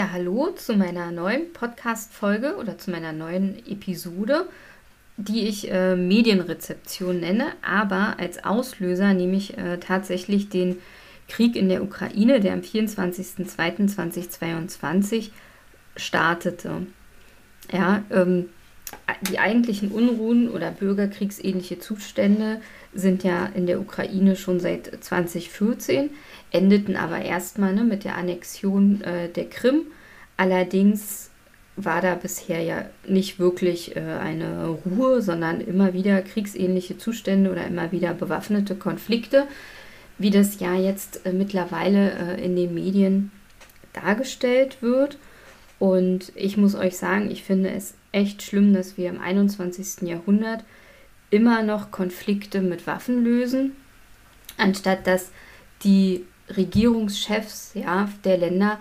Ja, hallo zu meiner neuen Podcast-Folge oder zu meiner neuen Episode, die ich äh, Medienrezeption nenne. Aber als Auslöser nehme ich äh, tatsächlich den Krieg in der Ukraine, der am 24.02.2022 startete. Ja, ähm, die eigentlichen Unruhen oder bürgerkriegsähnliche Zustände sind ja in der Ukraine schon seit 2014 endeten aber erstmal ne, mit der Annexion äh, der Krim. Allerdings war da bisher ja nicht wirklich äh, eine Ruhe, sondern immer wieder kriegsähnliche Zustände oder immer wieder bewaffnete Konflikte, wie das ja jetzt äh, mittlerweile äh, in den Medien dargestellt wird. Und ich muss euch sagen, ich finde es echt schlimm, dass wir im 21. Jahrhundert immer noch Konflikte mit Waffen lösen, anstatt dass die Regierungschefs ja, der Länder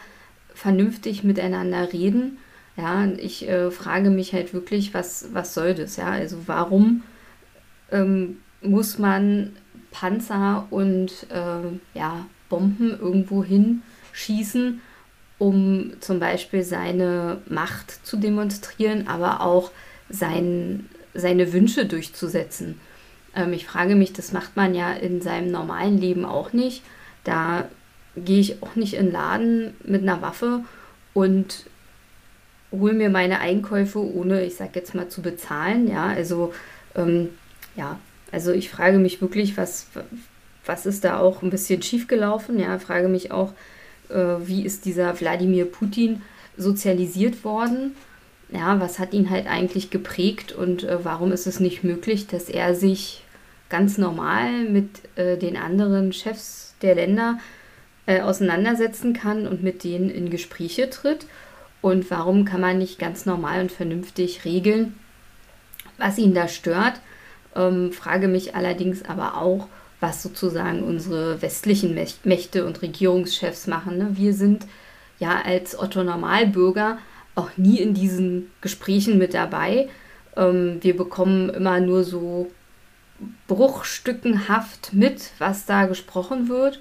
vernünftig miteinander reden. Ja, ich äh, frage mich halt wirklich, was, was soll das? Ja, also warum ähm, muss man Panzer und äh, ja, Bomben irgendwo hinschießen, um zum Beispiel seine Macht zu demonstrieren, aber auch sein, seine Wünsche durchzusetzen? Ähm, ich frage mich, das macht man ja in seinem normalen Leben auch nicht. Da gehe ich auch nicht in den Laden mit einer Waffe und hole mir meine Einkäufe, ohne, ich sag jetzt mal, zu bezahlen. Ja, also, ähm, ja, also ich frage mich wirklich, was, was ist da auch ein bisschen schiefgelaufen? Ja, frage mich auch, wie ist dieser Wladimir Putin sozialisiert worden? Ja, was hat ihn halt eigentlich geprägt und äh, warum ist es nicht möglich, dass er sich ganz normal mit äh, den anderen Chefs der Länder äh, auseinandersetzen kann und mit denen in Gespräche tritt? Und warum kann man nicht ganz normal und vernünftig regeln, was ihn da stört? Ähm, frage mich allerdings aber auch, was sozusagen unsere westlichen Mächte und Regierungschefs machen. Ne? Wir sind ja als Otto Normalbürger auch nie in diesen Gesprächen mit dabei. Ähm, wir bekommen immer nur so bruchstückenhaft mit, was da gesprochen wird.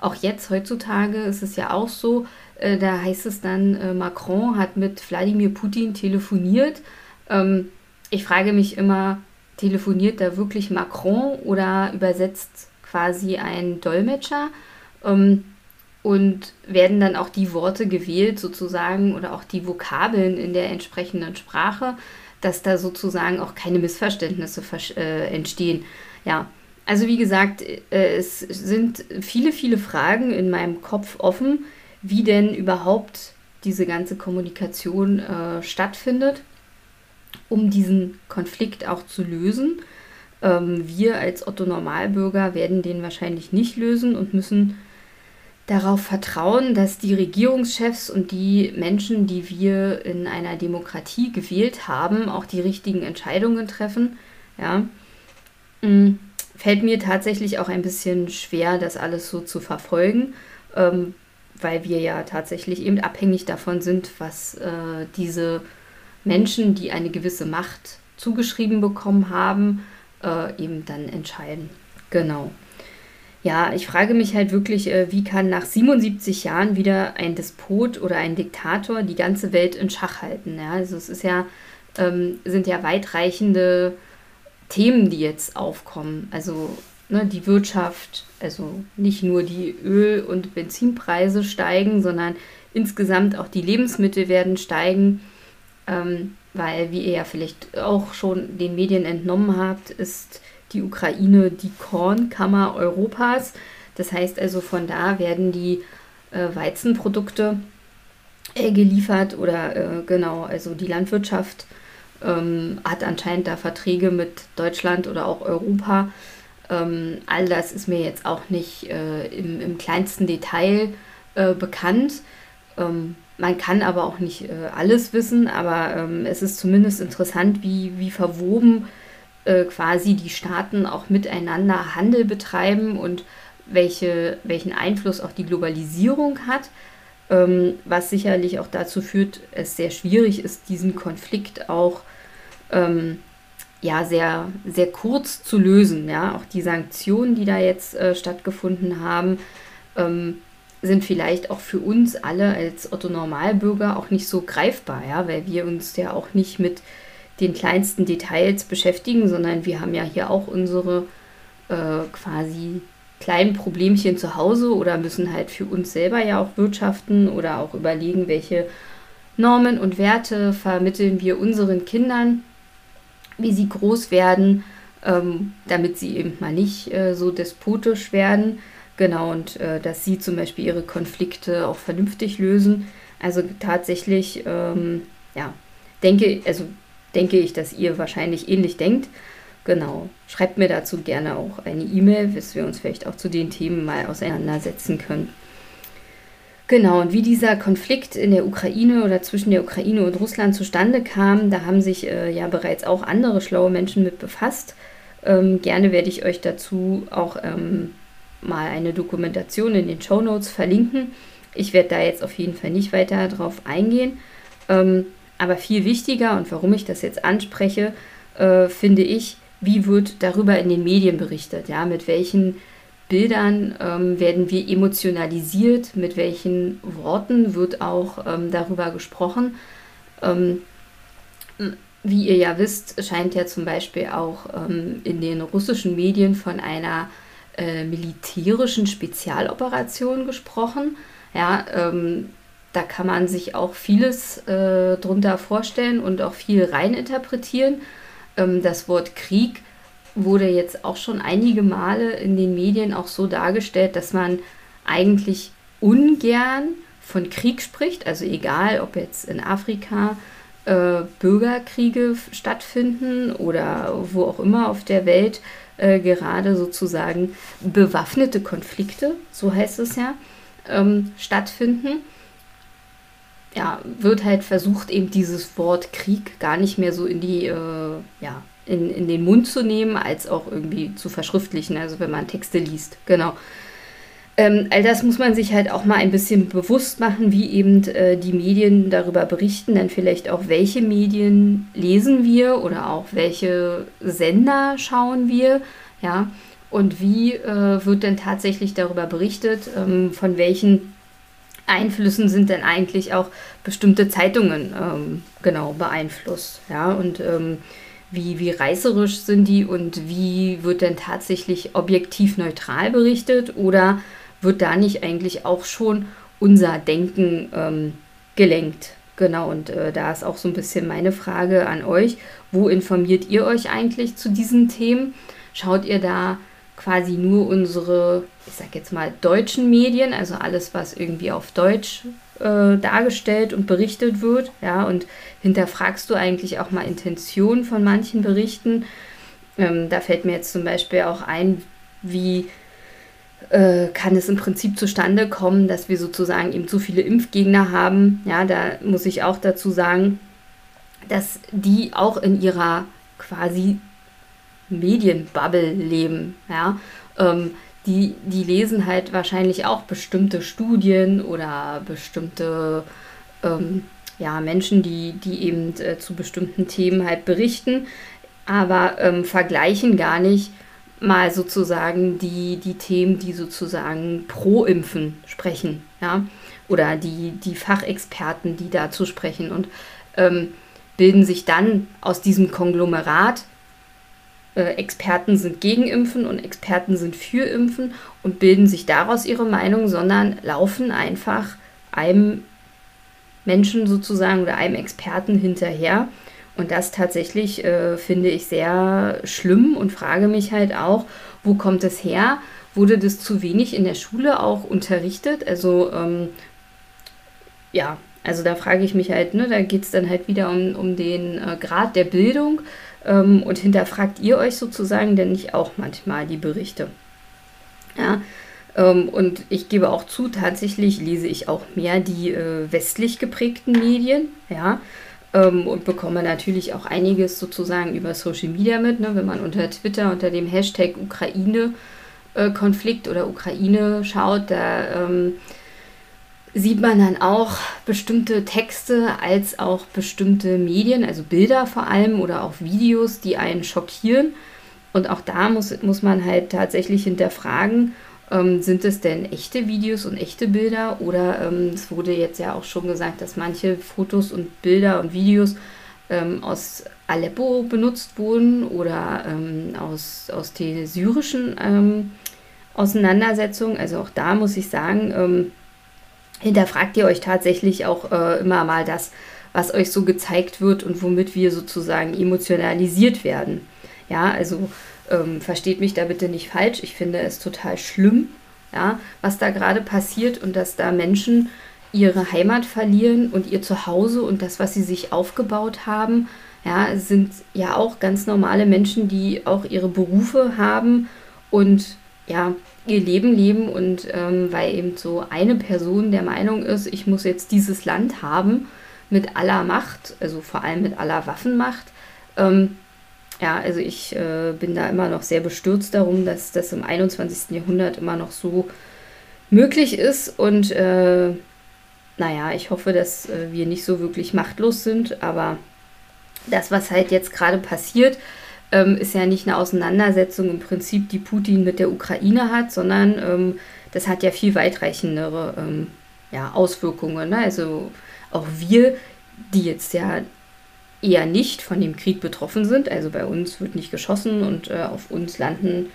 Auch jetzt, heutzutage, ist es ja auch so, äh, da heißt es dann, äh, Macron hat mit Wladimir Putin telefoniert. Ähm, ich frage mich immer, telefoniert da wirklich Macron oder übersetzt quasi ein Dolmetscher? Ähm, und werden dann auch die Worte gewählt sozusagen oder auch die Vokabeln in der entsprechenden Sprache dass da sozusagen auch keine Missverständnisse äh, entstehen. Ja, also wie gesagt, äh, es sind viele, viele Fragen in meinem Kopf offen, wie denn überhaupt diese ganze Kommunikation äh, stattfindet, um diesen Konflikt auch zu lösen. Ähm, wir als Otto Normalbürger werden den wahrscheinlich nicht lösen und müssen darauf vertrauen, dass die Regierungschefs und die Menschen, die wir in einer Demokratie gewählt haben, auch die richtigen Entscheidungen treffen. Ja, mm, fällt mir tatsächlich auch ein bisschen schwer, das alles so zu verfolgen, ähm, weil wir ja tatsächlich eben abhängig davon sind, was äh, diese Menschen, die eine gewisse Macht zugeschrieben bekommen haben, äh, eben dann entscheiden. Genau. Ja, ich frage mich halt wirklich, äh, wie kann nach 77 Jahren wieder ein Despot oder ein Diktator die ganze Welt in Schach halten? Ja? Also es ist ja, ähm, sind ja weitreichende Themen, die jetzt aufkommen. Also ne, die Wirtschaft, also nicht nur die Öl- und Benzinpreise steigen, sondern insgesamt auch die Lebensmittel werden steigen. Ähm, weil, wie ihr ja vielleicht auch schon den Medien entnommen habt, ist die Ukraine die Kornkammer Europas. Das heißt also, von da werden die äh, Weizenprodukte äh, geliefert oder äh, genau, also die Landwirtschaft ähm, hat anscheinend da Verträge mit Deutschland oder auch Europa. Ähm, all das ist mir jetzt auch nicht äh, im, im, kleinsten Detail äh, bekannt. Ähm, man kann aber auch nicht äh, alles wissen, aber ähm, es ist zumindest interessant, wie, wie verwoben äh, quasi die Staaten auch miteinander Handel betreiben und welche, welchen Einfluss auch die Globalisierung hat, ähm, was sicherlich auch dazu führt, es sehr schwierig ist, diesen Konflikt auch ähm, ja, sehr, sehr kurz zu lösen. Ja? Auch die Sanktionen, die da jetzt äh, stattgefunden haben, ähm, sind vielleicht auch für uns alle als Otto Normalbürger auch nicht so greifbar, ja, weil wir uns ja auch nicht mit den kleinsten Details beschäftigen, sondern wir haben ja hier auch unsere äh, quasi kleinen Problemchen zu Hause oder müssen halt für uns selber ja auch wirtschaften oder auch überlegen, welche Normen und Werte vermitteln wir unseren Kindern, wie sie groß werden, ähm, damit sie eben mal nicht äh, so despotisch werden. Genau, und äh, dass sie zum Beispiel ihre Konflikte auch vernünftig lösen. Also tatsächlich, ähm, ja, denke, also denke ich, dass ihr wahrscheinlich ähnlich denkt. Genau. Schreibt mir dazu gerne auch eine E-Mail, bis wir uns vielleicht auch zu den Themen mal auseinandersetzen können. Genau, und wie dieser Konflikt in der Ukraine oder zwischen der Ukraine und Russland zustande kam, da haben sich äh, ja bereits auch andere schlaue Menschen mit befasst. Ähm, gerne werde ich euch dazu auch ähm, mal eine Dokumentation in den Show Notes verlinken. Ich werde da jetzt auf jeden Fall nicht weiter drauf eingehen. Ähm, aber viel wichtiger und warum ich das jetzt anspreche, äh, finde ich, wie wird darüber in den Medien berichtet? Ja, mit welchen Bildern ähm, werden wir emotionalisiert? Mit welchen Worten wird auch ähm, darüber gesprochen? Ähm, wie ihr ja wisst, scheint ja zum Beispiel auch ähm, in den russischen Medien von einer äh, militärischen Spezialoperation gesprochen. Ja, ähm, da kann man sich auch vieles äh, drunter vorstellen und auch viel reininterpretieren. Ähm, das Wort Krieg wurde jetzt auch schon einige Male in den Medien auch so dargestellt, dass man eigentlich ungern von Krieg spricht, also egal ob jetzt in Afrika äh, Bürgerkriege stattfinden oder wo auch immer auf der Welt äh, gerade sozusagen bewaffnete Konflikte, so heißt es ja, ähm, stattfinden ja, wird halt versucht, eben dieses Wort Krieg gar nicht mehr so in die, äh, ja, in, in den Mund zu nehmen, als auch irgendwie zu verschriftlichen, also wenn man Texte liest. Genau. Ähm, all das muss man sich halt auch mal ein bisschen bewusst machen, wie eben äh, die Medien darüber berichten, dann vielleicht auch, welche Medien lesen wir oder auch welche Sender schauen wir, ja, und wie äh, wird denn tatsächlich darüber berichtet, ähm, von welchen Einflüssen sind denn eigentlich auch bestimmte Zeitungen ähm, genau beeinflusst? Ja, und ähm, wie, wie reißerisch sind die und wie wird denn tatsächlich objektiv neutral berichtet? Oder wird da nicht eigentlich auch schon unser Denken ähm, gelenkt? Genau, und äh, da ist auch so ein bisschen meine Frage an euch. Wo informiert ihr euch eigentlich zu diesen Themen? Schaut ihr da quasi nur unsere, ich sag jetzt mal, deutschen Medien, also alles, was irgendwie auf Deutsch äh, dargestellt und berichtet wird, ja, und hinterfragst du eigentlich auch mal Intentionen von manchen Berichten. Ähm, da fällt mir jetzt zum Beispiel auch ein, wie kann es im Prinzip zustande kommen, dass wir sozusagen eben zu viele Impfgegner haben. Ja, da muss ich auch dazu sagen, dass die auch in ihrer quasi Medienbubble leben, ja. Ähm, die, die lesen halt wahrscheinlich auch bestimmte Studien oder bestimmte ähm, ja, Menschen, die, die eben äh, zu bestimmten Themen halt berichten, aber ähm, vergleichen gar nicht mal sozusagen die, die Themen, die sozusagen pro Impfen sprechen, ja, oder die, die Fachexperten, die dazu sprechen und ähm, bilden sich dann aus diesem Konglomerat äh, Experten sind gegen Impfen und Experten sind für Impfen und bilden sich daraus ihre Meinung, sondern laufen einfach einem Menschen sozusagen oder einem Experten hinterher. Und das tatsächlich äh, finde ich sehr schlimm und frage mich halt auch, wo kommt es her? Wurde das zu wenig in der Schule auch unterrichtet? Also ähm, ja, also da frage ich mich halt, ne, da geht es dann halt wieder um, um den äh, Grad der Bildung ähm, und hinterfragt ihr euch sozusagen denn nicht auch manchmal die Berichte? Ja, ähm, und ich gebe auch zu, tatsächlich lese ich auch mehr die äh, westlich geprägten Medien, ja, ähm, und bekomme natürlich auch einiges sozusagen über Social Media mit, ne, wenn man unter Twitter unter dem Hashtag Ukraine-Konflikt äh, oder Ukraine schaut, da ähm, sieht man dann auch bestimmte Texte als auch bestimmte Medien, also Bilder vor allem oder auch Videos, die einen schockieren. Und auch da muss, muss man halt tatsächlich hinterfragen, Ähm, sind es denn echte Videos und echte Bilder? Oder ähm, es wurde jetzt ja auch schon gesagt, dass manche Fotos und Bilder und Videos ähm, aus Aleppo benutzt wurden oder ähm, aus, aus den syrischen ähm, Auseinandersetzungen. Also auch da muss ich sagen, ähm, hinterfragt ihr euch tatsächlich auch äh, immer mal das, was euch so gezeigt wird und womit wir sozusagen emotionalisiert werden. Ja, also ähm, versteht mich da bitte nicht falsch. Ich finde es total schlimm, ja, was da gerade passiert und dass da Menschen ihre Heimat verlieren und ihr Zuhause und das, was sie sich aufgebaut haben. Ja, sind ja auch ganz normale Menschen, die auch ihre Berufe haben und ja, ihr Leben leben und ähm, weil eben so eine Person der Meinung ist, ich muss jetzt dieses Land haben mit aller Macht, also vor allem mit aller Waffenmacht, ähm, ja, also ich äh, bin da immer noch sehr bestürzt darum, dass das im 21. Jahrhundert immer noch so möglich ist. Und äh, naja, ich hoffe, dass äh, wir nicht so wirklich machtlos sind. Aber das, was halt jetzt gerade passiert, ähm, ist ja nicht eine Auseinandersetzung im Prinzip, die Putin mit der Ukraine hat, sondern ähm, das hat ja viel weitreichendere ähm, ja, Auswirkungen. Ne? Also auch wir, die jetzt ja eher nicht von dem Krieg betroffen sind. Also bei uns wird nicht geschossen und äh, auf uns landen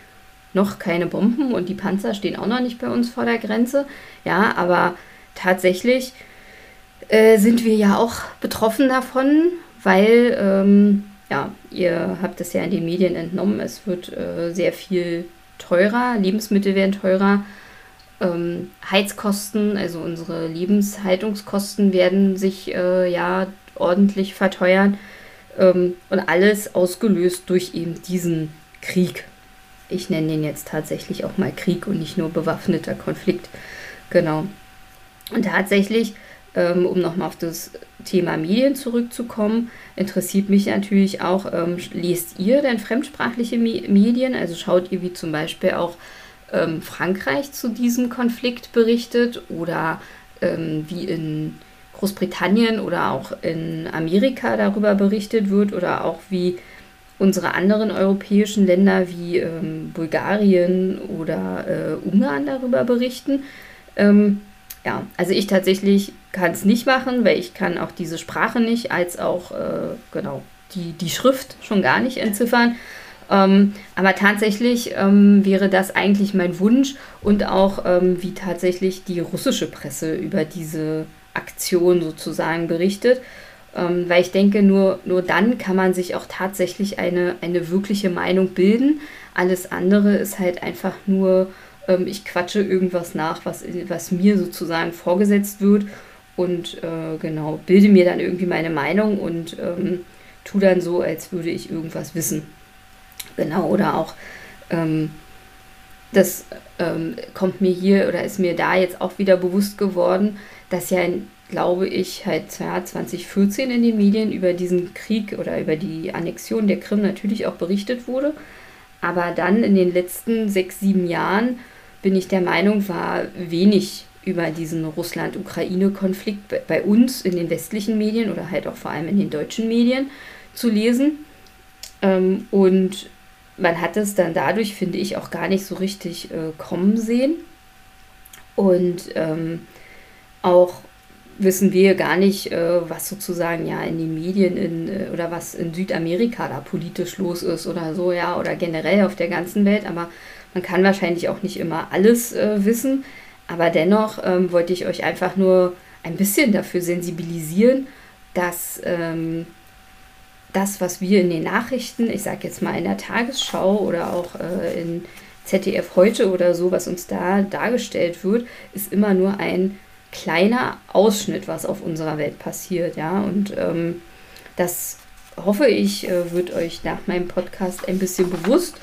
noch keine Bomben und die Panzer stehen auch noch nicht bei uns vor der Grenze. Ja, aber tatsächlich äh, sind wir ja auch betroffen davon, weil, ähm, ja, ihr habt es ja in den Medien entnommen, es wird äh, sehr viel teurer, Lebensmittel werden teurer. Ähm, Heizkosten, also unsere Lebenshaltungskosten werden sich äh, ja ordentlich verteuern. Ähm, und alles ausgelöst durch eben diesen Krieg. Ich nenne den jetzt tatsächlich auch mal Krieg und nicht nur bewaffneter Konflikt. Genau. Und tatsächlich, ähm, um nochmal auf das Thema Medien zurückzukommen, interessiert mich natürlich auch, ähm, lest ihr denn fremdsprachliche Me Medien? Also schaut ihr, wie zum Beispiel auch ähm, Frankreich zu diesem Konflikt berichtet oder ähm, wie in Großbritannien oder auch in Amerika darüber berichtet wird oder auch wie unsere anderen europäischen Länder wie ähm, Bulgarien oder äh, Ungarn darüber berichten. Ähm, ja, also ich tatsächlich kann es nicht machen, weil ich kann auch diese Sprache nicht, als auch äh, genau die, die Schrift schon gar nicht entziffern. Ähm, aber tatsächlich ähm, wäre das eigentlich mein Wunsch und auch ähm, wie tatsächlich die russische Presse über diese Aktion sozusagen berichtet. Ähm, weil ich denke, nur, nur dann kann man sich auch tatsächlich eine, eine wirkliche Meinung bilden. Alles andere ist halt einfach nur, ähm, ich quatsche irgendwas nach, was, was mir sozusagen vorgesetzt wird und äh, genau, bilde mir dann irgendwie meine Meinung und ähm, tu dann so, als würde ich irgendwas wissen. Genau, oder auch ähm, das ähm, kommt mir hier oder ist mir da jetzt auch wieder bewusst geworden, dass ja, glaube ich, halt ja, 2014 in den Medien über diesen Krieg oder über die Annexion der Krim natürlich auch berichtet wurde. Aber dann in den letzten sechs, sieben Jahren bin ich der Meinung, war wenig über diesen Russland-Ukraine-Konflikt bei uns in den westlichen Medien oder halt auch vor allem in den deutschen Medien zu lesen. Ähm, und man hat es dann dadurch, finde ich, auch gar nicht so richtig äh, kommen sehen. Und ähm, auch wissen wir gar nicht, äh, was sozusagen ja in den Medien in, äh, oder was in Südamerika da politisch los ist oder so, ja, oder generell auf der ganzen Welt. Aber man kann wahrscheinlich auch nicht immer alles äh, wissen. Aber dennoch ähm, wollte ich euch einfach nur ein bisschen dafür sensibilisieren, dass ähm, das, was wir in den Nachrichten, ich sage jetzt mal in der Tagesschau oder auch äh, in ZDF heute oder so, was uns da dargestellt wird, ist immer nur ein kleiner Ausschnitt, was auf unserer Welt passiert, ja. Und ähm, das hoffe ich, äh, wird euch nach meinem Podcast ein bisschen bewusst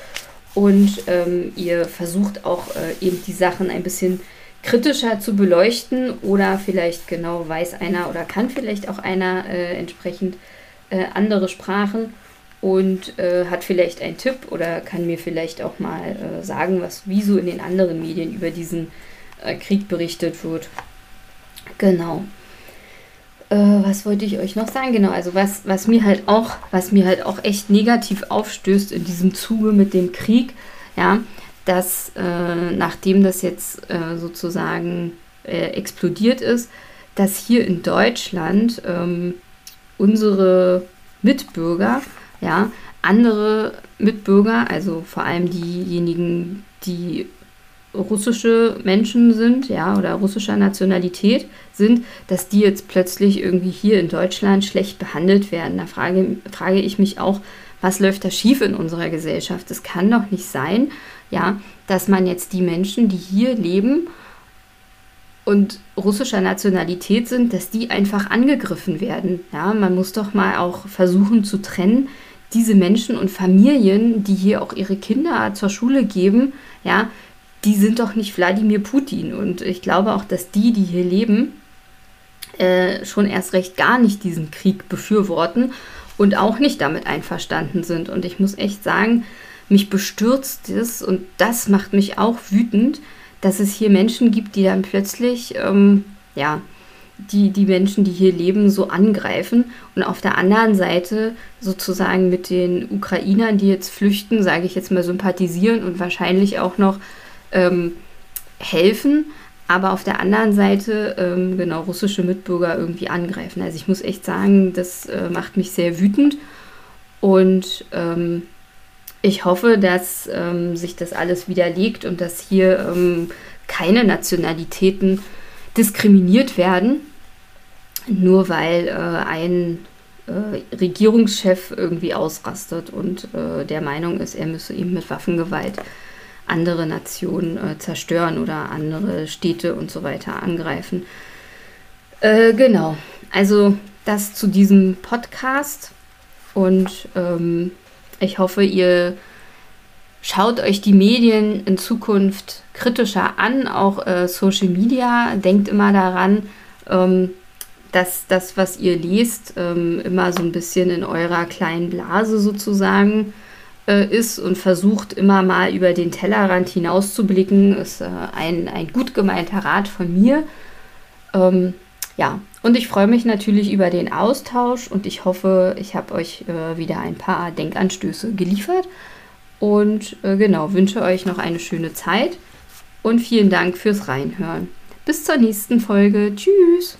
und ähm, ihr versucht auch äh, eben die Sachen ein bisschen kritischer zu beleuchten oder vielleicht genau weiß einer oder kann vielleicht auch einer äh, entsprechend äh, andere Sprachen und äh, hat vielleicht einen Tipp oder kann mir vielleicht auch mal äh, sagen, was wieso in den anderen Medien über diesen äh, Krieg berichtet wird. Genau. Äh, was wollte ich euch noch sagen? Genau, also was, was mir halt auch, was mir halt auch echt negativ aufstößt in diesem Zuge mit dem Krieg, ja, dass äh, nachdem das jetzt äh, sozusagen äh, explodiert ist, dass hier in Deutschland ähm, unsere Mitbürger, ja, andere Mitbürger, also vor allem diejenigen, die russische Menschen sind, ja, oder russischer Nationalität sind, dass die jetzt plötzlich irgendwie hier in Deutschland schlecht behandelt werden. Da frage, frage ich mich auch, was läuft da schief in unserer Gesellschaft? Es kann doch nicht sein, ja, dass man jetzt die Menschen, die hier leben und russischer Nationalität sind, dass die einfach angegriffen werden. Ja, man muss doch mal auch versuchen zu trennen, diese Menschen und Familien, die hier auch ihre Kinder zur Schule geben, ja, die sind doch nicht Wladimir Putin. Und ich glaube auch, dass die, die hier leben, äh, schon erst recht gar nicht diesen Krieg befürworten und auch nicht damit einverstanden sind. Und ich muss echt sagen, mich bestürzt es und das macht mich auch wütend, dass es hier Menschen gibt, die dann plötzlich, ähm, ja, die, die Menschen, die hier leben, so angreifen und auf der anderen Seite sozusagen mit den Ukrainern, die jetzt flüchten, sage ich jetzt mal, sympathisieren und wahrscheinlich auch noch ähm, helfen, aber auf der anderen Seite ähm, genau russische Mitbürger irgendwie angreifen. Also ich muss echt sagen, das äh, macht mich sehr wütend und ähm, ich hoffe, dass ähm, sich das alles widerlegt und dass hier ähm, keine Nationalitäten diskriminiert werden, nur weil äh, ein äh, Regierungschef irgendwie ausrastet und äh, der Meinung ist, er müsse eben mit Waffengewalt andere Nationen äh, zerstören oder andere Städte und so weiter angreifen. Äh, genau, also das zu diesem Podcast und ähm, ich hoffe, ihr schaut euch die Medien in Zukunft kritischer an, auch äh, Social Media. Denkt immer daran, ähm, dass das, was ihr lest, ähm, immer so ein bisschen in eurer kleinen Blase sozusagen äh, ist und versucht immer mal über den Tellerrand hinauszublicken, ist äh, ein, ein gut gemeinter Rat von mir. Ähm, ja, und ich freue mich natürlich über den Austausch und ich hoffe, ich habe euch äh, wieder ein paar Denkanstöße geliefert. Und äh, genau, wünsche euch noch eine schöne Zeit und vielen Dank fürs Reinhören. Bis zur nächsten Folge. Tschüss.